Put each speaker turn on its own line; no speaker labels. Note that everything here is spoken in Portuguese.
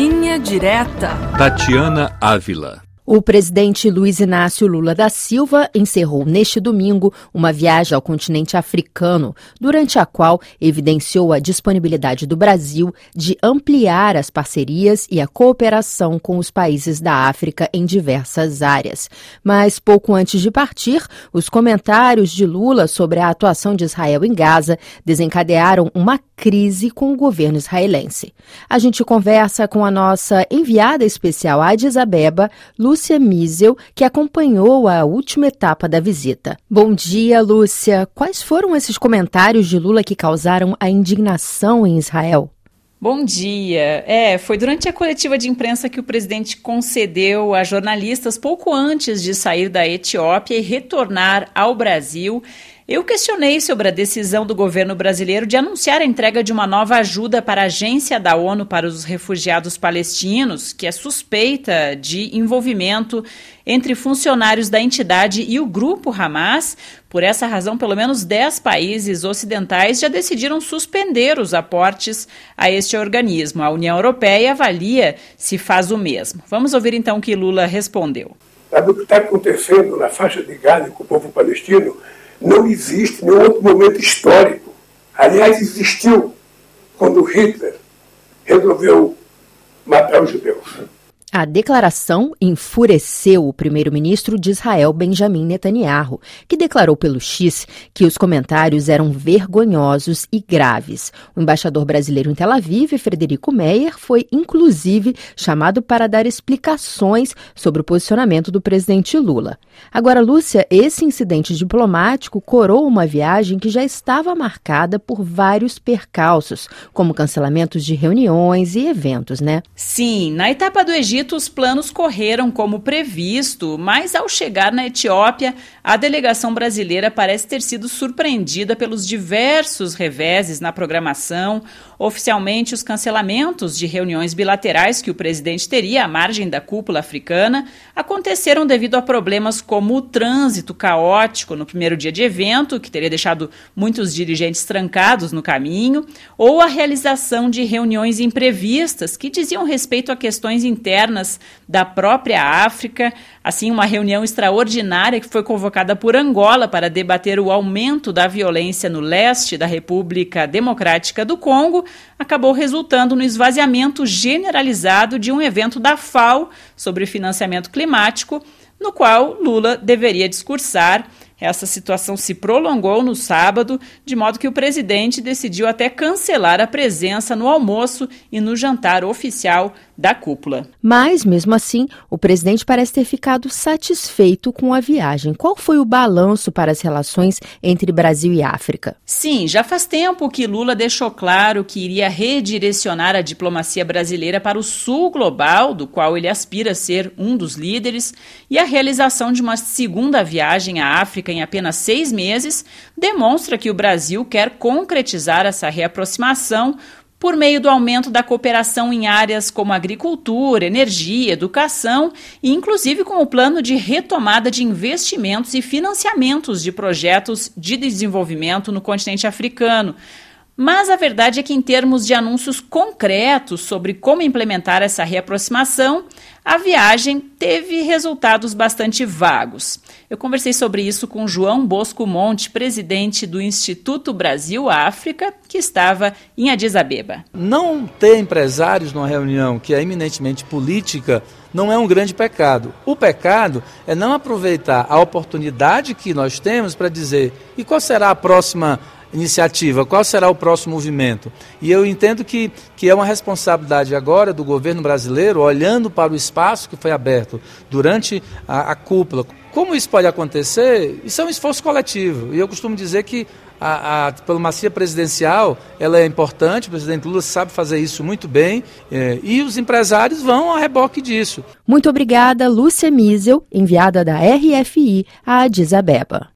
Linha Direta.
Tatiana Ávila.
O presidente Luiz Inácio Lula da Silva encerrou neste domingo uma viagem ao continente africano, durante a qual evidenciou a disponibilidade do Brasil de ampliar as parcerias e a cooperação com os países da África em diversas áreas. Mas pouco antes de partir, os comentários de Lula sobre a atuação de Israel em Gaza desencadearam uma crise com o governo israelense. A gente conversa com a nossa enviada especial a Addis Abeba, Lúcia Lúcia Miesel, que acompanhou a última etapa da visita. Bom dia, Lúcia. Quais foram esses comentários de Lula que causaram a indignação em Israel?
Bom dia. É, foi durante a coletiva de imprensa que o presidente concedeu a jornalistas pouco antes de sair da Etiópia e retornar ao Brasil. Eu questionei sobre a decisão do governo brasileiro de anunciar a entrega de uma nova ajuda para a Agência da ONU para os Refugiados Palestinos, que é suspeita de envolvimento entre funcionários da entidade e o grupo Hamas. Por essa razão, pelo menos 10 países ocidentais já decidiram suspender os aportes a este organismo. A União Europeia avalia se faz o mesmo. Vamos ouvir então o que Lula respondeu.
Sabe o que está acontecendo na faixa de Gaza com o povo palestino? Não existe nenhum outro momento histórico. Aliás, existiu quando Hitler resolveu matar os judeus.
A declaração enfureceu o primeiro-ministro de Israel, Benjamin Netanyahu, que declarou pelo X que os comentários eram vergonhosos e graves. O embaixador brasileiro em Tel Aviv, Frederico Meyer, foi inclusive chamado para dar explicações sobre o posicionamento do presidente Lula. Agora, Lúcia, esse incidente diplomático corou uma viagem que já estava marcada por vários percalços, como cancelamentos de reuniões e eventos, né?
Sim, na etapa do Egito Egito, os planos correram como previsto, mas ao chegar na Etiópia, a delegação brasileira parece ter sido surpreendida pelos diversos reveses na programação. Oficialmente, os cancelamentos de reuniões bilaterais que o presidente teria à margem da cúpula africana aconteceram devido a problemas como o trânsito caótico no primeiro dia de evento, que teria deixado muitos dirigentes trancados no caminho, ou a realização de reuniões imprevistas que diziam respeito a questões internas da própria África, assim uma reunião extraordinária que foi convocada por Angola para debater o aumento da violência no leste da República Democrática do Congo, acabou resultando no esvaziamento generalizado de um evento da FAO sobre financiamento climático, no qual Lula deveria discursar. Essa situação se prolongou no sábado, de modo que o presidente decidiu até cancelar a presença no almoço e no jantar oficial da cúpula.
Mas, mesmo assim, o presidente parece ter ficado satisfeito com a viagem. Qual foi o balanço para as relações entre Brasil e África?
Sim, já faz tempo que Lula deixou claro que iria redirecionar a diplomacia brasileira para o sul global, do qual ele aspira a ser um dos líderes, e a realização de uma segunda viagem à África em apenas seis meses demonstra que o Brasil quer concretizar essa reaproximação por meio do aumento da cooperação em áreas como agricultura, energia, educação e, inclusive, com o plano de retomada de investimentos e financiamentos de projetos de desenvolvimento no continente africano. Mas a verdade é que, em termos de anúncios concretos sobre como implementar essa reaproximação, a viagem teve resultados bastante vagos. Eu conversei sobre isso com João Bosco Monte, presidente do Instituto Brasil-África, que estava em Addis Abeba.
Não ter empresários numa reunião que é eminentemente política não é um grande pecado. O pecado é não aproveitar a oportunidade que nós temos para dizer e qual será a próxima iniciativa, qual será o próximo movimento. E eu entendo que, que é uma responsabilidade agora do governo brasileiro, olhando para o espaço que foi aberto durante a, a cúpula. Como isso pode acontecer? Isso é um esforço coletivo. E eu costumo dizer que a, a, diplomacia presidencial ela é importante, o presidente Lula sabe fazer isso muito bem é, e os empresários vão a reboque disso.
Muito obrigada, Lúcia Miesel, enviada da RFI a Addis Abeba.